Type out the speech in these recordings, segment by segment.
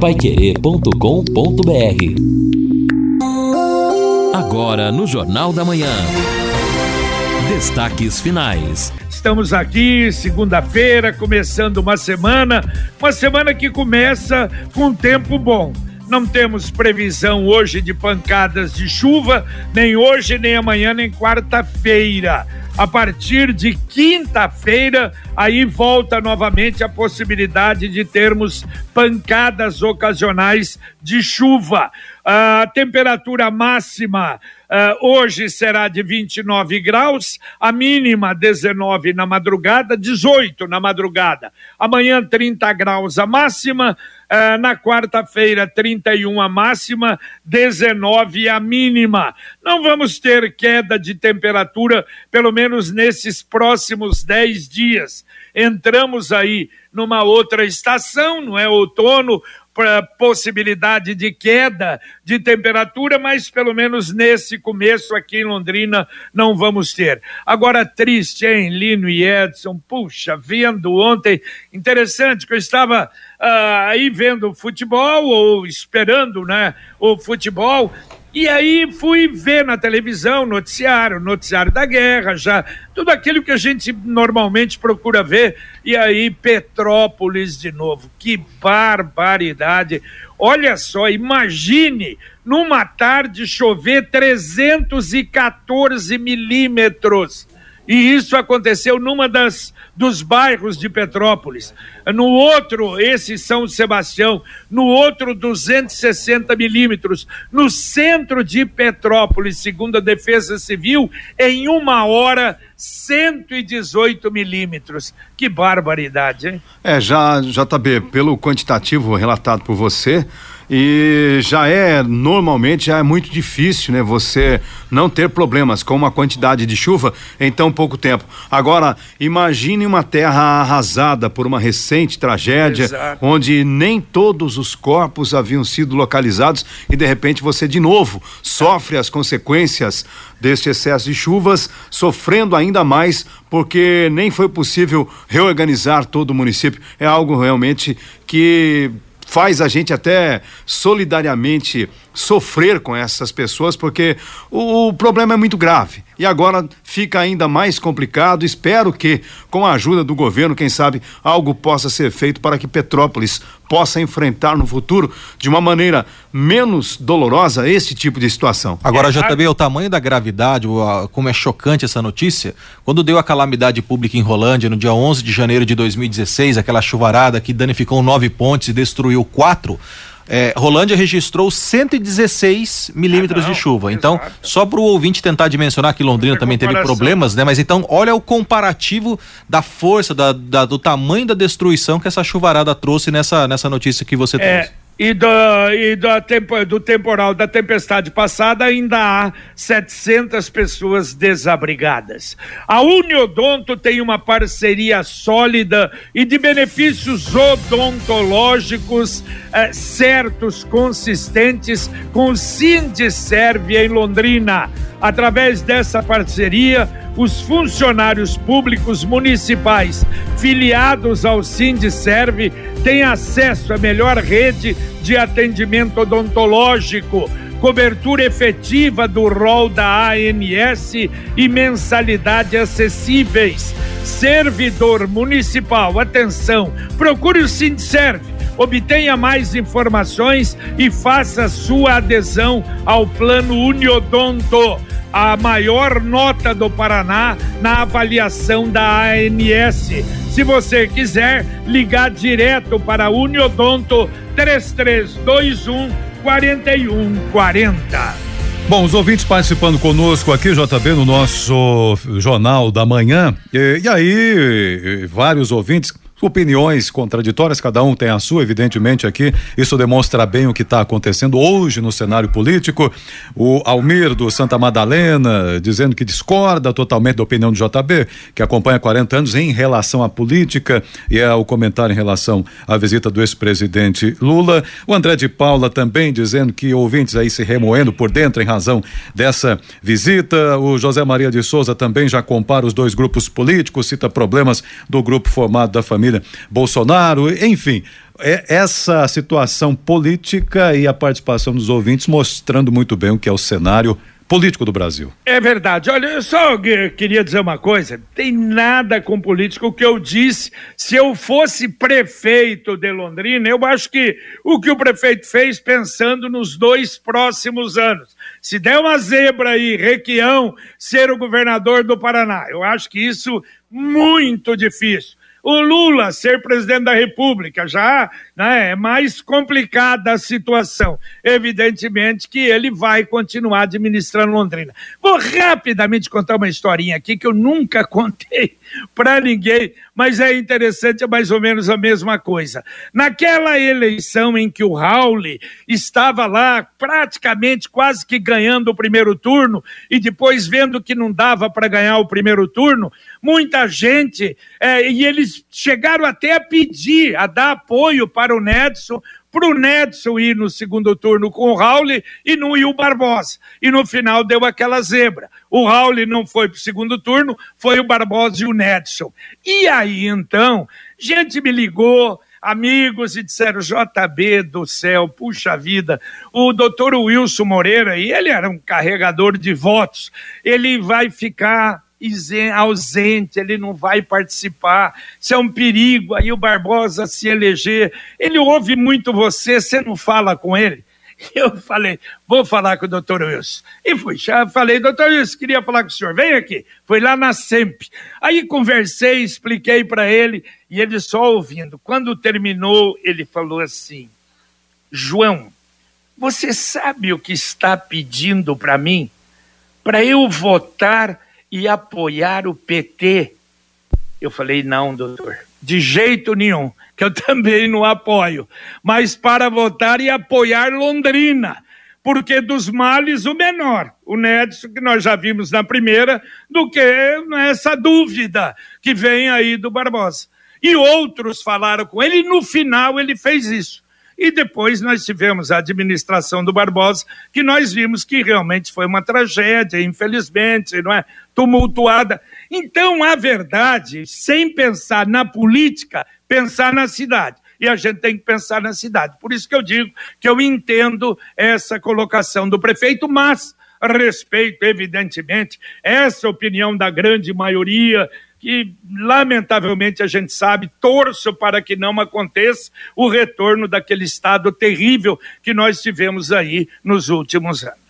paiquerê.com.br Agora no Jornal da Manhã. Destaques finais. Estamos aqui, segunda-feira, começando uma semana, uma semana que começa com tempo bom. Não temos previsão hoje de pancadas de chuva, nem hoje, nem amanhã, nem quarta-feira. A partir de quinta-feira, aí volta novamente a possibilidade de termos pancadas ocasionais de chuva. A temperatura máxima Uh, hoje será de 29 graus, a mínima 19 na madrugada, 18 na madrugada. Amanhã 30 graus a máxima, uh, na quarta-feira 31 a máxima, 19 a mínima. Não vamos ter queda de temperatura, pelo menos nesses próximos 10 dias. Entramos aí numa outra estação, não é outono, possibilidade de queda de temperatura, mas pelo menos nesse começo aqui em Londrina não vamos ter. Agora, triste, hein, Lino e Edson? Puxa, vendo ontem, interessante que eu estava uh, aí vendo futebol ou esperando, né, o futebol e aí fui ver na televisão, noticiário, noticiário da guerra, já tudo aquilo que a gente normalmente procura ver. E aí Petrópolis de novo. Que barbaridade. Olha só, imagine numa tarde chover 314 milímetros. E isso aconteceu numa das dos bairros de Petrópolis. No outro, esse São Sebastião, no outro 260 milímetros. No centro de Petrópolis, segundo a Defesa Civil, em uma hora 118 milímetros. Que barbaridade, hein? É, já, JB, pelo quantitativo relatado por você, e já é normalmente já é muito difícil, né? Você não ter problemas com uma quantidade de chuva em tão pouco tempo. Agora, imagine uma terra arrasada por uma recente tragédia, Exato. onde nem todos os corpos haviam sido localizados e de repente você de novo sofre as consequências deste excesso de chuvas, sofrendo ainda mais porque nem foi possível reorganizar todo o município. É algo realmente que faz a gente até solidariamente sofrer com essas pessoas, porque o, o, problema é muito grave. E agora fica ainda mais complicado. Espero que, com a ajuda do governo, quem sabe, algo possa ser feito para que Petrópolis possa enfrentar no futuro de uma maneira menos dolorosa esse tipo de situação. Agora, já também o tamanho da gravidade, como é chocante essa notícia, quando deu a calamidade pública em Rolândia no dia 11 de janeiro de 2016, aquela chuvarada que danificou nove pontes e destruiu quatro, é, Rolândia registrou 116 milímetros ah, de chuva. Então, exato. só para o ouvinte tentar dimensionar que Londrina também teve problemas, né? Mas então, olha o comparativo da força, da, da, do tamanho da destruição que essa chuvarada trouxe nessa, nessa notícia que você é, trouxe e, do, e tempo, do temporal da tempestade passada ainda há 700 pessoas desabrigadas. A Uniodonto tem uma parceria sólida e de benefícios odontológicos eh, certos, consistentes com o Sindicerve em Londrina. Através dessa parceria, os funcionários públicos municipais filiados ao Sindicerve têm acesso à melhor rede de atendimento odontológico, cobertura efetiva do rol da ANS e mensalidade acessíveis. Servidor municipal, atenção, procure o Sindicerve Obtenha mais informações e faça sua adesão ao Plano Uniodonto, a maior nota do Paraná na avaliação da ANS. Se você quiser ligar direto para a Uniodonto 3321 4140. Bom, os ouvintes participando conosco aqui, JB, no nosso Jornal da Manhã. E, e aí, vários ouvintes opiniões contraditórias, cada um tem a sua, evidentemente, aqui. Isso demonstra bem o que está acontecendo hoje no cenário político. O Almir do Santa Madalena dizendo que discorda totalmente da opinião do JB, que acompanha 40 anos em relação à política e é o comentário em relação à visita do ex-presidente Lula. O André de Paula também dizendo que ouvintes aí se remoendo por dentro em razão dessa visita. O José Maria de Souza também já compara os dois grupos políticos, cita problemas do grupo formado da família família Bolsonaro, enfim. é essa situação política e a participação dos ouvintes mostrando muito bem o que é o cenário político do Brasil. É verdade. Olha, eu só queria dizer uma coisa: tem nada com político. O que eu disse, se eu fosse prefeito de Londrina, eu acho que o que o prefeito fez pensando nos dois próximos anos. Se der uma zebra aí, Requião ser o governador do Paraná, eu acho que isso muito difícil. O Lula ser presidente da República já né, é mais complicada a situação. Evidentemente que ele vai continuar administrando Londrina. Vou rapidamente contar uma historinha aqui que eu nunca contei para ninguém, mas é interessante, é mais ou menos a mesma coisa. Naquela eleição em que o Raul estava lá praticamente quase que ganhando o primeiro turno e depois vendo que não dava para ganhar o primeiro turno, muita gente, é, e eles chegaram até a pedir, a dar apoio para o Nedson, para o Nedson ir no segundo turno com o Raul e não ir o Barbosa. E no final deu aquela zebra. O Raul não foi para o segundo turno, foi o Barbosa e o Nedson. E aí então, gente me ligou, amigos e disseram: JB do céu, puxa vida, o doutor Wilson Moreira, e ele era um carregador de votos, ele vai ficar ausente, ele não vai participar, isso é um perigo. Aí o Barbosa se eleger, ele ouve muito você, você não fala com ele. Eu falei, vou falar com o doutor Wilson. E fui, já falei, doutor Wilson, queria falar com o senhor, vem aqui. Foi lá na SEMP. Aí conversei, expliquei para ele, e ele só ouvindo. Quando terminou, ele falou assim: João, você sabe o que está pedindo para mim? Para eu votar e apoiar o PT? Eu falei, não, doutor, de jeito nenhum, que eu também não apoio, mas para votar e apoiar Londrina, porque dos males o menor, o Nedson, que nós já vimos na primeira, do que essa dúvida que vem aí do Barbosa. E outros falaram com ele, e no final ele fez isso. E depois nós tivemos a administração do Barbosa, que nós vimos que realmente foi uma tragédia, infelizmente, não é? Tumultuada. Então, a verdade, sem pensar na política, pensar na cidade e a gente tem que pensar na cidade. Por isso que eu digo que eu entendo essa colocação do prefeito, mas respeito, evidentemente, essa opinião da grande maioria que lamentavelmente a gente sabe, torço para que não aconteça o retorno daquele estado terrível que nós tivemos aí nos últimos anos.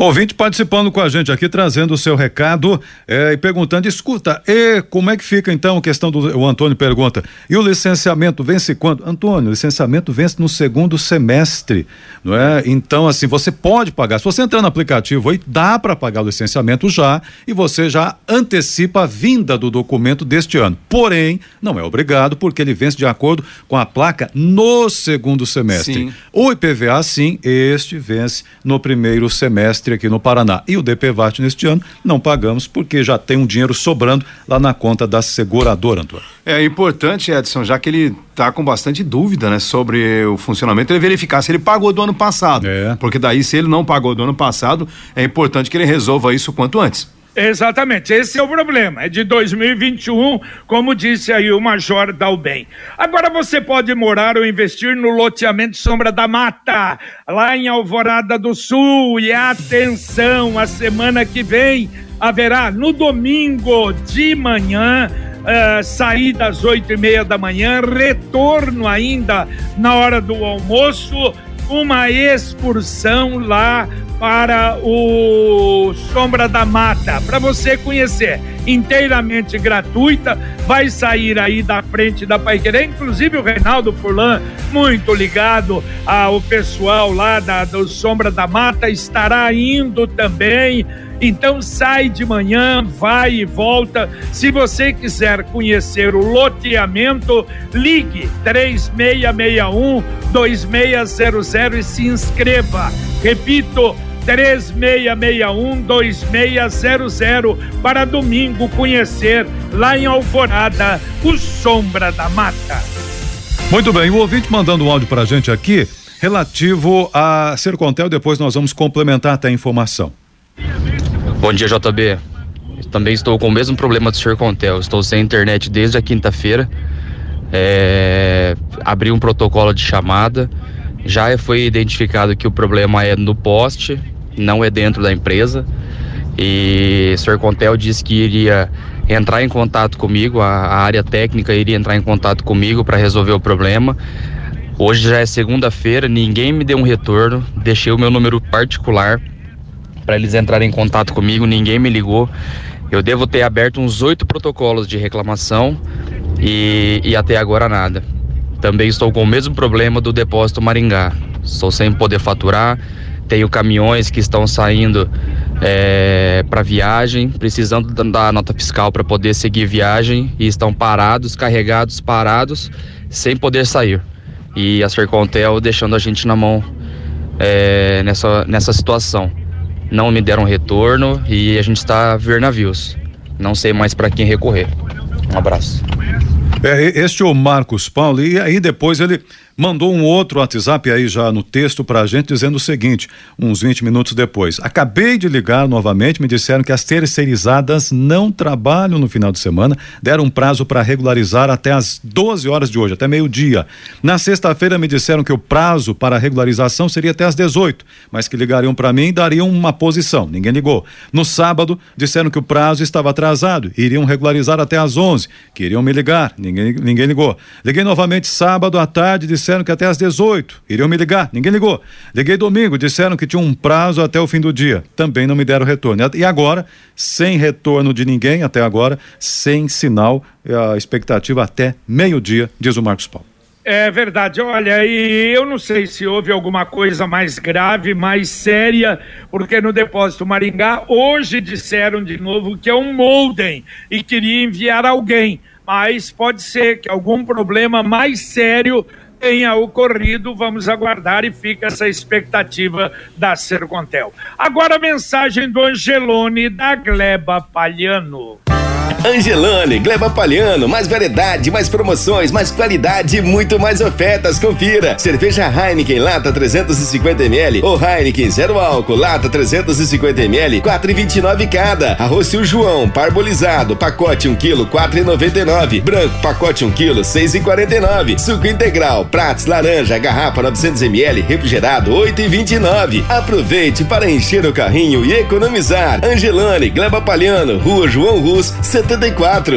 Ouvinte participando com a gente aqui, trazendo o seu recado é, e perguntando: escuta, e como é que fica então a questão do. O Antônio pergunta: e o licenciamento vence quando? Antônio, o licenciamento vence no segundo semestre, não é? Então, assim, você pode pagar. Se você entrar no aplicativo aí, dá para pagar o licenciamento já e você já antecipa a vinda do documento deste ano. Porém, não é obrigado, porque ele vence de acordo com a placa no segundo semestre. Sim. O IPVA, sim, este vence no primeiro semestre aqui no Paraná. E o DPVAT neste ano não pagamos porque já tem um dinheiro sobrando lá na conta da seguradora, Antônio. É importante, Edson, já que ele está com bastante dúvida, né, sobre o funcionamento, ele verificar se ele pagou do ano passado. É. Porque daí, se ele não pagou do ano passado, é importante que ele resolva isso quanto antes. Exatamente, esse é o problema. É de 2021, como disse aí o Major Dalben. Agora você pode morar ou investir no loteamento Sombra da Mata, lá em Alvorada do Sul. E atenção, a semana que vem haverá no domingo de manhã. Uh, saída às oito e meia da manhã, retorno ainda na hora do almoço, uma excursão lá para o Sombra da Mata, para você conhecer, inteiramente gratuita, vai sair aí da frente da Pai Querer, inclusive o Reinaldo Furlan, muito ligado ao pessoal lá da, do Sombra da Mata, estará indo também. Então sai de manhã, vai e volta. Se você quiser conhecer o loteamento, ligue 3661 2600 e se inscreva. Repito, 3661-2600 para domingo conhecer lá em Alvorada o Sombra da Mata. Muito bem, o ouvinte mandando um áudio para a gente aqui relativo a Sercontel, depois nós vamos complementar até a informação. Bom dia, JB. Também estou com o mesmo problema do Sercontel. Estou sem internet desde a quinta-feira. é, abri um protocolo de chamada. Já foi identificado que o problema é no poste, não é dentro da empresa. E o Sr. Contel disse que iria entrar em contato comigo, a, a área técnica iria entrar em contato comigo para resolver o problema. Hoje já é segunda-feira, ninguém me deu um retorno, deixei o meu número particular para eles entrarem em contato comigo, ninguém me ligou. Eu devo ter aberto uns oito protocolos de reclamação e, e até agora nada. Também estou com o mesmo problema do depósito Maringá. Estou sem poder faturar, tenho caminhões que estão saindo é, para viagem, precisando da nota fiscal para poder seguir viagem e estão parados, carregados, parados, sem poder sair. E a Sercontel deixando a gente na mão é, nessa, nessa situação. Não me deram retorno e a gente está a ver navios. Não sei mais para quem recorrer. Um abraço. É, este é o Marcos Paulo, e aí depois ele mandou um outro WhatsApp aí já no texto para a gente dizendo o seguinte, uns 20 minutos depois. Acabei de ligar novamente, me disseram que as terceirizadas não trabalham no final de semana, deram um prazo para regularizar até as 12 horas de hoje, até meio-dia. Na sexta-feira me disseram que o prazo para regularização seria até as 18, mas que ligariam para mim e dariam uma posição. Ninguém ligou. No sábado disseram que o prazo estava atrasado, iriam regularizar até as 11, que iriam me ligar. Ninguém ninguém ligou. Liguei novamente sábado à tarde, disseram disseram que até às 18 iriam me ligar, ninguém ligou. Liguei domingo, disseram que tinha um prazo até o fim do dia, também não me deram retorno. E agora, sem retorno de ninguém até agora, sem sinal, a expectativa até meio-dia, diz o Marcos Paulo. É verdade, olha, e eu não sei se houve alguma coisa mais grave, mais séria, porque no depósito Maringá hoje disseram de novo que é um molden e queria enviar alguém, mas pode ser que algum problema mais sério tenha ocorrido, vamos aguardar e fica essa expectativa da Sercontel. Agora a mensagem do Angelone da Gleba Palhano. Angelone, Gleba Palhano, mais variedade, mais promoções, mais qualidade muito mais ofertas. Confira. Cerveja Heineken lata 350ml ou Heineken zero álcool lata 350ml, 4,29 cada. Arroz Tio João, parbolizado, pacote 1 kg, 4,99. Branco, pacote 1 kg, 6,49. Suco integral, pratos, laranja, garrafa 900ml, refrigerado, 8,29. Aproveite para encher o carrinho e economizar. Angelone, Gleba Palhano, Rua João Rus, 74.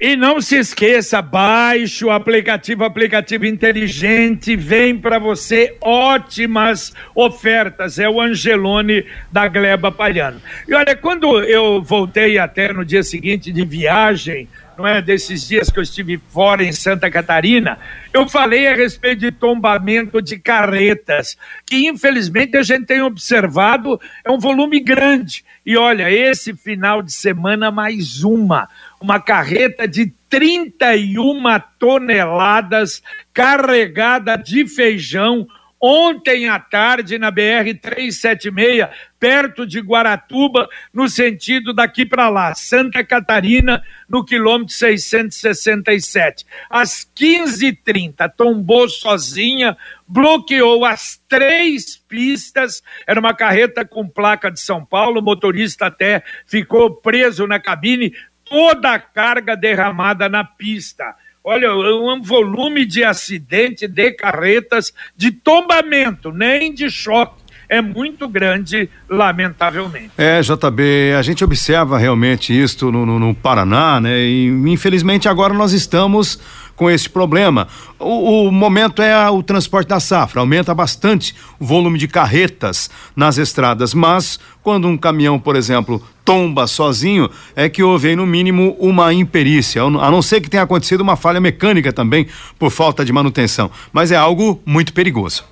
E não se esqueça, baixe o aplicativo, aplicativo inteligente, vem para você ótimas ofertas. É o Angelone da Gleba Palhano. E olha, quando eu voltei até no dia seguinte de viagem, não é, desses dias que eu estive fora em Santa Catarina, eu falei a respeito de tombamento de carretas, que infelizmente a gente tem observado é um volume grande. E olha, esse final de semana mais uma. Uma carreta de 31 toneladas carregada de feijão ontem à tarde na BR 376, perto de Guaratuba, no sentido daqui para lá, Santa Catarina, no quilômetro 667. Às 15h30, tombou sozinha, bloqueou as três pistas. Era uma carreta com placa de São Paulo, o motorista até ficou preso na cabine, toda a carga derramada na pista. Olha, um volume de acidente de carretas, de tombamento, nem de choque é muito grande, lamentavelmente. É, JB, a gente observa realmente isto no, no, no Paraná, né? E infelizmente agora nós estamos com esse problema. O, o, momento é o transporte da safra, aumenta bastante o volume de carretas nas estradas, mas quando um caminhão, por exemplo, tomba sozinho, é que houve no mínimo uma imperícia, a não ser que tenha acontecido uma falha mecânica também por falta de manutenção, mas é algo muito perigoso.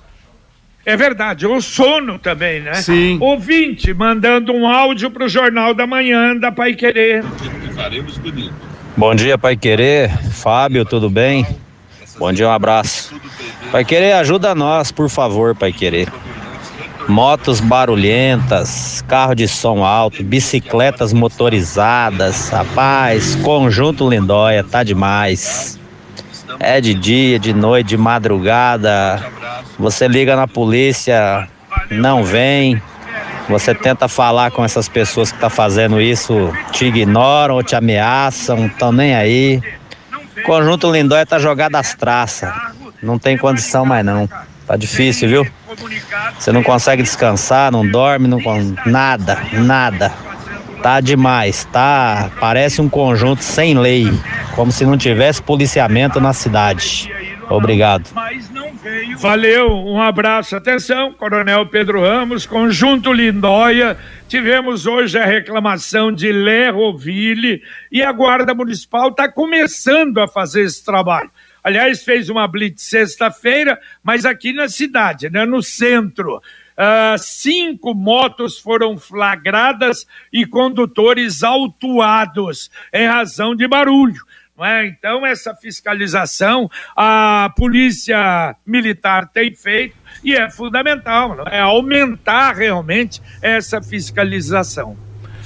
É verdade, o sono também, né? Sim. Ouvinte mandando um áudio para o Jornal da Manhã da Pai Querer. Bom dia, Pai Querer. Fábio, tudo bem? Bom dia, um abraço. Pai Querer, ajuda nós, por favor, Pai Querer. Motos barulhentas, carro de som alto, bicicletas motorizadas, rapaz, conjunto Lindóia, tá demais. É de dia, de noite, de madrugada. Você liga na polícia, não vem. Você tenta falar com essas pessoas que estão tá fazendo isso, te ignoram ou te ameaçam, estão nem aí. Conjunto Lindóia tá jogado às traças. Não tem condição mais não. Tá difícil, viu? Você não consegue descansar, não dorme, não nada, nada. Tá demais, tá? Parece um conjunto sem lei, como se não tivesse policiamento na cidade. Obrigado. Valeu, um abraço, atenção, Coronel Pedro Ramos, Conjunto Lindóia. Tivemos hoje a reclamação de Lerroville e a Guarda Municipal está começando a fazer esse trabalho. Aliás, fez uma blitz sexta-feira, mas aqui na cidade, né, no centro. Ah, cinco motos foram flagradas e condutores autuados em razão de barulho. É? Então, essa fiscalização a Polícia Militar tem feito e é fundamental, é? aumentar realmente essa fiscalização.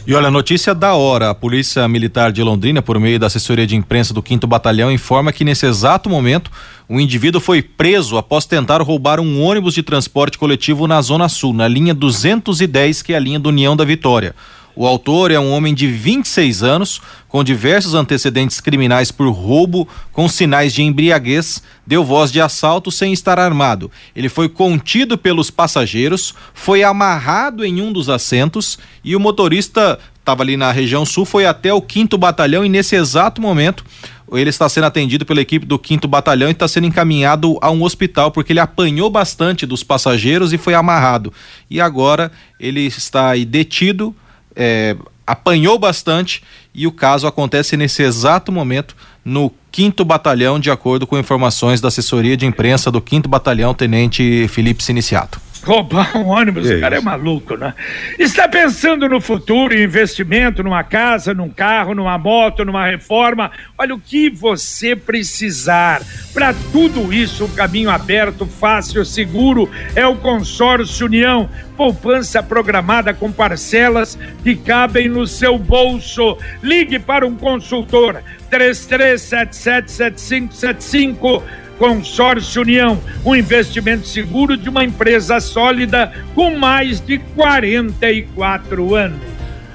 E olha, notícia da hora. A Polícia Militar de Londrina, por meio da assessoria de imprensa do 5 Batalhão, informa que nesse exato momento um indivíduo foi preso após tentar roubar um ônibus de transporte coletivo na Zona Sul, na linha 210, que é a linha do União da Vitória. O autor é um homem de 26 anos, com diversos antecedentes criminais por roubo, com sinais de embriaguez, deu voz de assalto sem estar armado. Ele foi contido pelos passageiros, foi amarrado em um dos assentos e o motorista estava ali na região sul, foi até o 5 Batalhão e nesse exato momento ele está sendo atendido pela equipe do 5 Batalhão e está sendo encaminhado a um hospital porque ele apanhou bastante dos passageiros e foi amarrado. E agora ele está aí detido é, apanhou bastante e o caso acontece nesse exato momento no 5 Batalhão, de acordo com informações da assessoria de imprensa do 5 Batalhão, Tenente Felipe Siniciato. Roubar um ônibus, o cara é maluco, né? Está pensando no futuro, em investimento numa casa, num carro, numa moto, numa reforma? Olha o que você precisar. Para tudo isso, um caminho aberto, fácil, seguro é o Consórcio União. Poupança programada com parcelas que cabem no seu bolso. Ligue para um consultor 33777575 Consórcio União, um investimento seguro de uma empresa sólida com mais de 44 anos.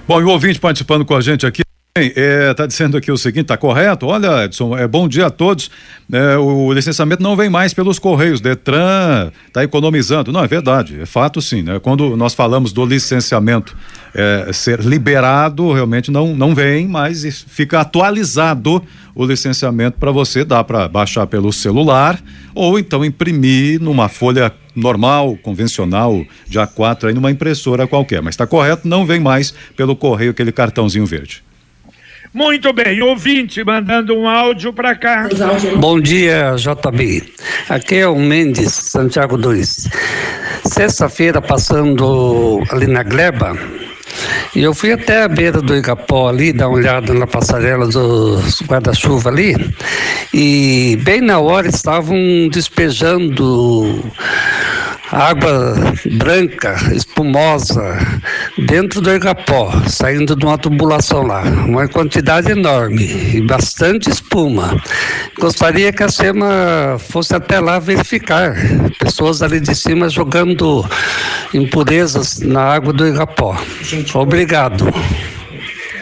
Bom, e o ouvinte participando com a gente aqui. Está dizendo aqui o seguinte, tá correto? Olha, Edson, é bom dia a todos. É, o licenciamento não vem mais pelos correios. Detran está economizando. Não, é verdade, é fato sim. Né? Quando nós falamos do licenciamento é, ser liberado, realmente não, não vem, mas fica atualizado o licenciamento para você. Dá para baixar pelo celular ou então imprimir numa folha normal, convencional, de A4 aí numa impressora qualquer. Mas está correto, não vem mais pelo correio aquele cartãozinho verde. Muito bem, ouvinte mandando um áudio para cá. Bom dia, JB. Aqui é o Mendes, Santiago 2. Sexta-feira, passando ali na Gleba, e eu fui até a beira do Igapó ali, dar uma olhada na passarela dos guarda-chuva ali, e bem na hora estavam despejando água branca, espumosa, dentro do Igapó, saindo de uma tubulação lá. Uma quantidade enorme e bastante espuma. Gostaria que a SEMA fosse até lá verificar. Pessoas ali de cima jogando impurezas na água do Igapó. Obrigado.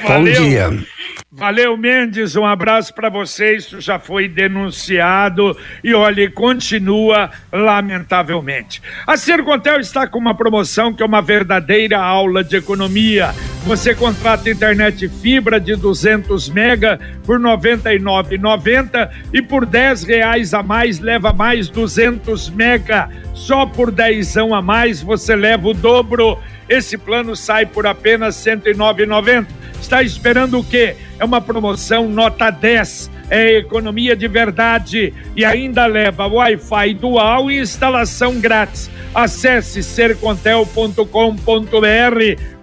Valeu. Bom dia. Valeu, Mendes, um abraço para você. Isso já foi denunciado e olha, continua lamentavelmente. A Sercontel está com uma promoção que é uma verdadeira aula de economia. Você contrata internet fibra de 200 mega por R$ 99,90 e por 10 reais a mais leva mais 200 mega. Só por 10 a mais você leva o dobro. Esse plano sai por apenas R$ 109,90. Está esperando o quê? É uma promoção nota 10. É economia de verdade e ainda leva Wi-Fi dual e instalação grátis. Acesse sercontel.com.br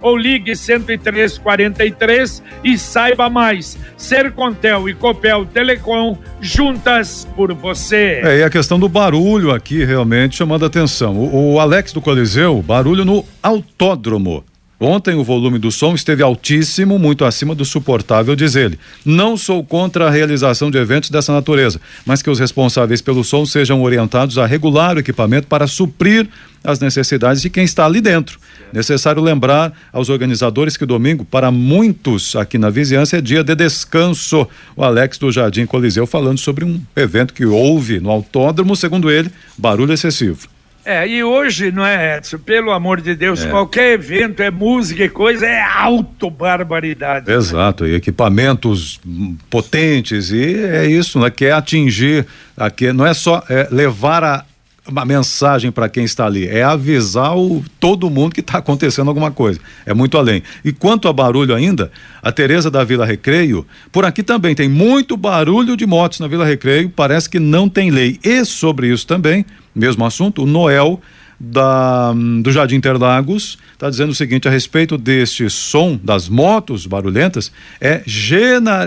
ou ligue 10343 e saiba mais. Sercontel e Copel Telecom juntas por você. É, e a questão do barulho aqui realmente chamando a atenção. O, o Alex do Coliseu, barulho no autódromo. Ontem o volume do som esteve altíssimo, muito acima do suportável, diz ele. Não sou contra a realização de eventos dessa natureza, mas que os responsáveis pelo som sejam orientados a regular o equipamento para suprir as necessidades de quem está ali dentro. Necessário lembrar aos organizadores que domingo, para muitos aqui na vizinhança, é dia de descanso. O Alex do Jardim Coliseu falando sobre um evento que houve no autódromo, segundo ele, barulho excessivo. É, e hoje, não é, Edson? Pelo amor de Deus, é. qualquer evento é música e coisa, é auto barbaridade. Exato, e equipamentos potentes, e é isso, né? Quer atingir, aqui, não é só é levar a, uma mensagem para quem está ali, é avisar o, todo mundo que está acontecendo alguma coisa. É muito além. E quanto a barulho ainda, a Tereza da Vila Recreio, por aqui também tem muito barulho de motos na Vila Recreio, parece que não tem lei. E sobre isso também, mesmo assunto, o Noel da, do Jardim Interlagos está dizendo o seguinte a respeito deste som das motos barulhentas é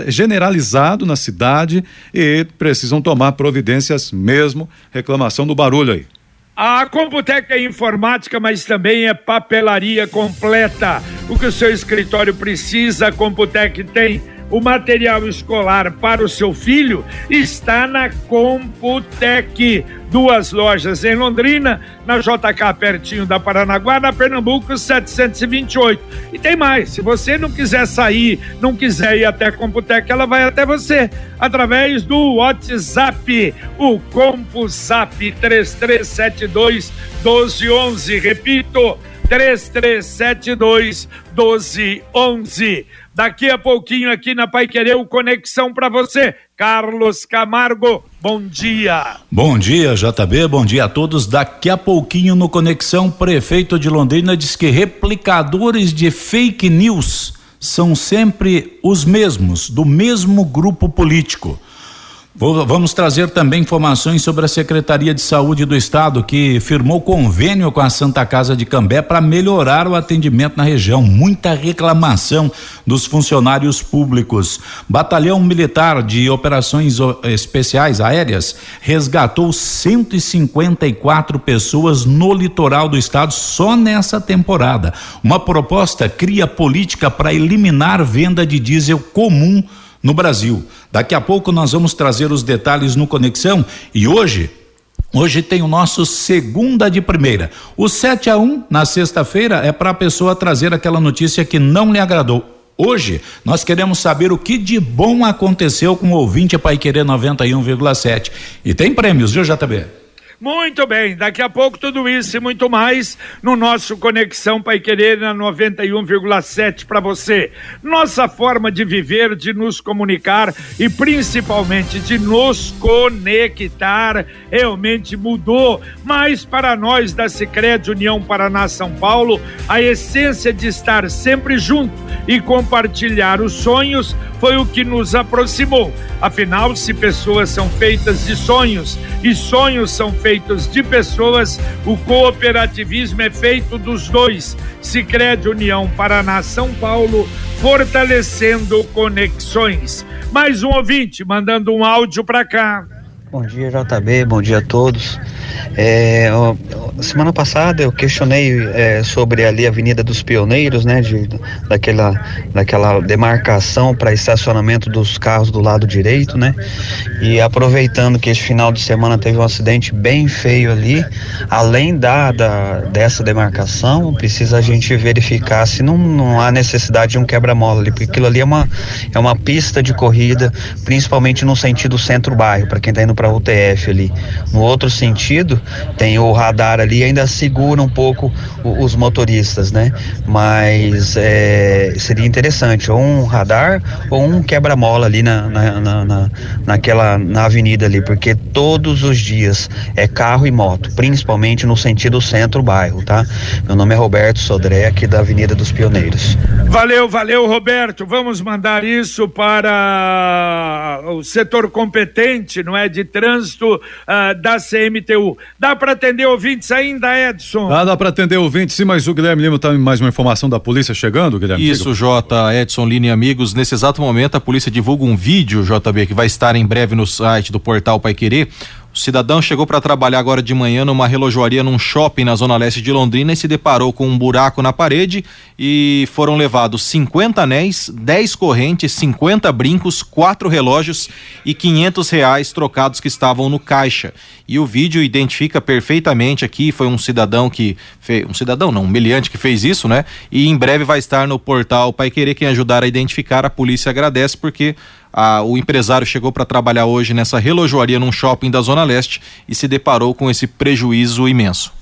generalizado na cidade e precisam tomar providências mesmo reclamação do barulho aí. A Computec é informática, mas também é papelaria completa. O que o seu escritório precisa, a Computec tem o material escolar para o seu filho está na Computec. Duas lojas em Londrina, na JK, pertinho da Paranaguá, na Pernambuco 728. E tem mais, se você não quiser sair, não quiser ir até a Computec, ela vai até você, através do WhatsApp, o CompuZap 3372 1211. Repito, 3372 1211. Daqui a pouquinho aqui na Pai Querer, o Conexão para você. Carlos Camargo, bom dia. Bom dia, JB, bom dia a todos. Daqui a pouquinho no Conexão, prefeito de Londrina diz que replicadores de fake news são sempre os mesmos, do mesmo grupo político. Vamos trazer também informações sobre a Secretaria de Saúde do Estado, que firmou convênio com a Santa Casa de Cambé para melhorar o atendimento na região. Muita reclamação dos funcionários públicos. Batalhão Militar de Operações Especiais Aéreas resgatou 154 pessoas no litoral do estado só nessa temporada. Uma proposta cria política para eliminar venda de diesel comum no Brasil. Daqui a pouco nós vamos trazer os detalhes no Conexão e hoje Hoje tem o nosso segunda de primeira. O 7 a 1 na sexta-feira é para a pessoa trazer aquela notícia que não lhe agradou. Hoje nós queremos saber o que de bom aconteceu com o ouvinte Pai Querer 91,7. E tem prêmios, viu, JB? Muito bem, daqui a pouco tudo isso e muito mais no nosso Conexão Pai Querer na 91,7 para você. Nossa forma de viver, de nos comunicar e principalmente de nos conectar realmente mudou. Mas para nós da Sicredi União Paraná São Paulo, a essência de estar sempre junto e compartilhar os sonhos foi o que nos aproximou. Afinal, se pessoas são feitas de sonhos e sonhos são feitos feitos de pessoas, o cooperativismo é feito dos dois. Sicredi União Paraná São Paulo, fortalecendo conexões. Mais um ouvinte mandando um áudio para cá. Bom dia, JB, bom dia a todos. É, semana passada eu questionei é, sobre ali a Avenida dos Pioneiros, né, de, daquela, daquela demarcação para estacionamento dos carros do lado direito, né, e aproveitando que esse final de semana teve um acidente bem feio ali, além da, da dessa demarcação, precisa a gente verificar se não, não há necessidade de um quebra-mola ali, porque aquilo ali é uma, é uma pista de corrida, principalmente no sentido centro-bairro, para quem está indo para o UTF ali. No outro sentido, tem o radar ali, ainda segura um pouco os motoristas, né? Mas é, seria interessante, ou um radar ou um quebra-mola ali na, na, na, na, naquela na avenida ali, porque todos os dias é carro e moto, principalmente no sentido centro-bairro, tá? Meu nome é Roberto Sodré, aqui da Avenida dos Pioneiros. Valeu, valeu, Roberto. Vamos mandar isso para o setor competente, não é? De trânsito uh, da CMTU. Dá para atender ouvintes ainda, Edson? Ah, dá para atender ouvintes, sim, mas o Guilherme Lima tá mais uma informação da polícia chegando, Guilherme? Isso, J, Edson, Lina e amigos. Nesse exato momento, a polícia divulga um vídeo, JB, que vai estar em breve no site do portal Pai Querer O cidadão chegou para trabalhar agora de manhã numa relojoaria num shopping na zona leste de Londrina e se deparou com um buraco na parede e foram levados 50 anéis, 10 correntes, 50 brincos, quatro relógios e 500 reais trocados que estavam no caixa. E o vídeo identifica perfeitamente aqui, foi um cidadão que fez, um cidadão não, um meliante que fez isso, né? E em breve vai estar no portal Pai Querer quem ajudar a identificar, a polícia agradece porque ah, o empresário chegou para trabalhar hoje nessa relojoaria num shopping da Zona Leste e se deparou com esse prejuízo imenso.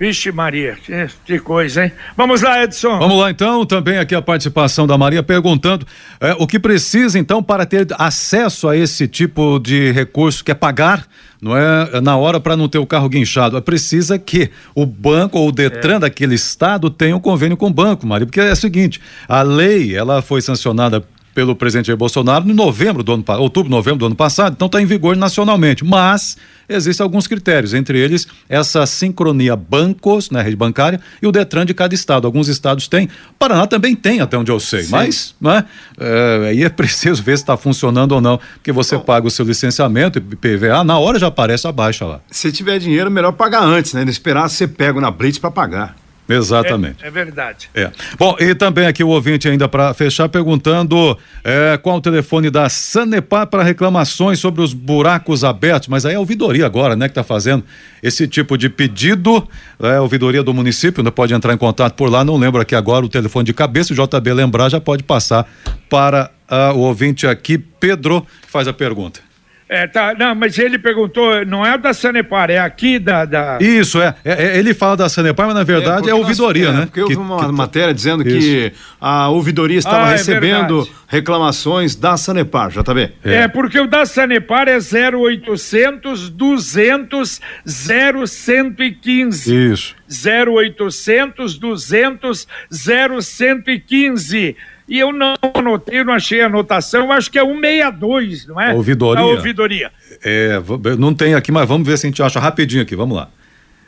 Vixe Maria, que, coisa, hein? Vamos lá, Edson. Vamos lá então, também aqui a participação da Maria perguntando é, o que precisa então para ter acesso a esse tipo de recurso que é pagar, não é na hora para não ter o carro guinchado, é precisa que o banco ou o Detran é. daquele estado tenha um convênio com o banco, Maria, porque é o seguinte, a lei, ela foi sancionada pelo presidente Jair Bolsonaro em novembro do ano outubro, novembro do ano passado, então está em vigor nacionalmente. Mas existem alguns critérios, entre eles essa sincronia bancos, na né, rede bancária, e o Detran de cada estado. Alguns estados têm, Paraná também tem, até onde eu sei, Sim. mas né, é, aí é preciso ver se está funcionando ou não, porque você Bom, paga o seu licenciamento e PVA, na hora já aparece a baixa lá. Se tiver dinheiro, melhor pagar antes, né? Não esperar ser pego na blitz para pagar. Exatamente. É, é, verdade. É. Bom, e também aqui o ouvinte ainda para fechar perguntando é, qual o telefone da Sanepar para reclamações sobre os buracos abertos, mas aí é a ouvidoria agora, né, que está fazendo esse tipo de pedido, é a ouvidoria do município, né, pode entrar em contato por lá, não lembro aqui agora o telefone de cabeça, o JB lembrar já pode passar para uh, o ouvinte aqui, Pedro, que faz a pergunta. É, tá, não, mas ele perguntou, não é da Sanepar, é aqui da. da... Isso, é, é, é Ele fala da Sanepar, mas na verdade é, é ouvidoria, nós, é, né? Porque houve uma que, matéria dizendo isso. que a ouvidoria estava ah, é recebendo reclamações da Sanepar, JB. É. é, porque o da Sanepar é 0800 200 0115. Isso. 0800 200 0115 e eu não anotei, não achei anotação, acho que é 162, não é? Ouvidoria. A ouvidoria. É, não tem aqui, mas vamos ver se a gente acha rapidinho aqui, vamos lá.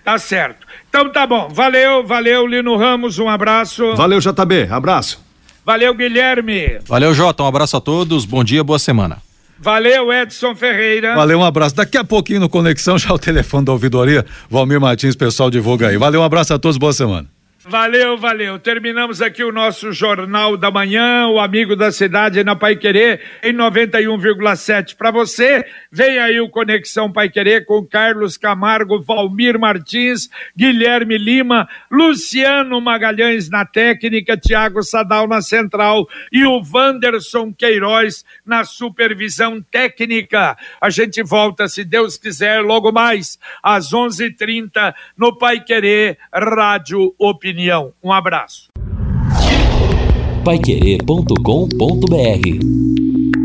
Tá certo. Então tá bom. Valeu, valeu, Lino Ramos, um abraço. Valeu, JB, abraço. Valeu, Guilherme. Valeu, Jota, um abraço a todos, bom dia, boa semana. Valeu, Edson Ferreira. Valeu, um abraço. Daqui a pouquinho no Conexão, já o telefone da ouvidoria, Valmir Martins, pessoal divulga aí. Valeu, um abraço a todos, boa semana. Valeu, valeu. Terminamos aqui o nosso Jornal da Manhã, o Amigo da Cidade na Pai Querer, em 91,7 para você. Vem aí o Conexão Pai Querer com Carlos Camargo, Valmir Martins, Guilherme Lima, Luciano Magalhães na técnica, Tiago Sadal na central e o Wanderson Queiroz na supervisão técnica. A gente volta, se Deus quiser, logo mais, às 11:30 no Pai Querer Rádio Opinião Um abraço. Paiquerê.com.br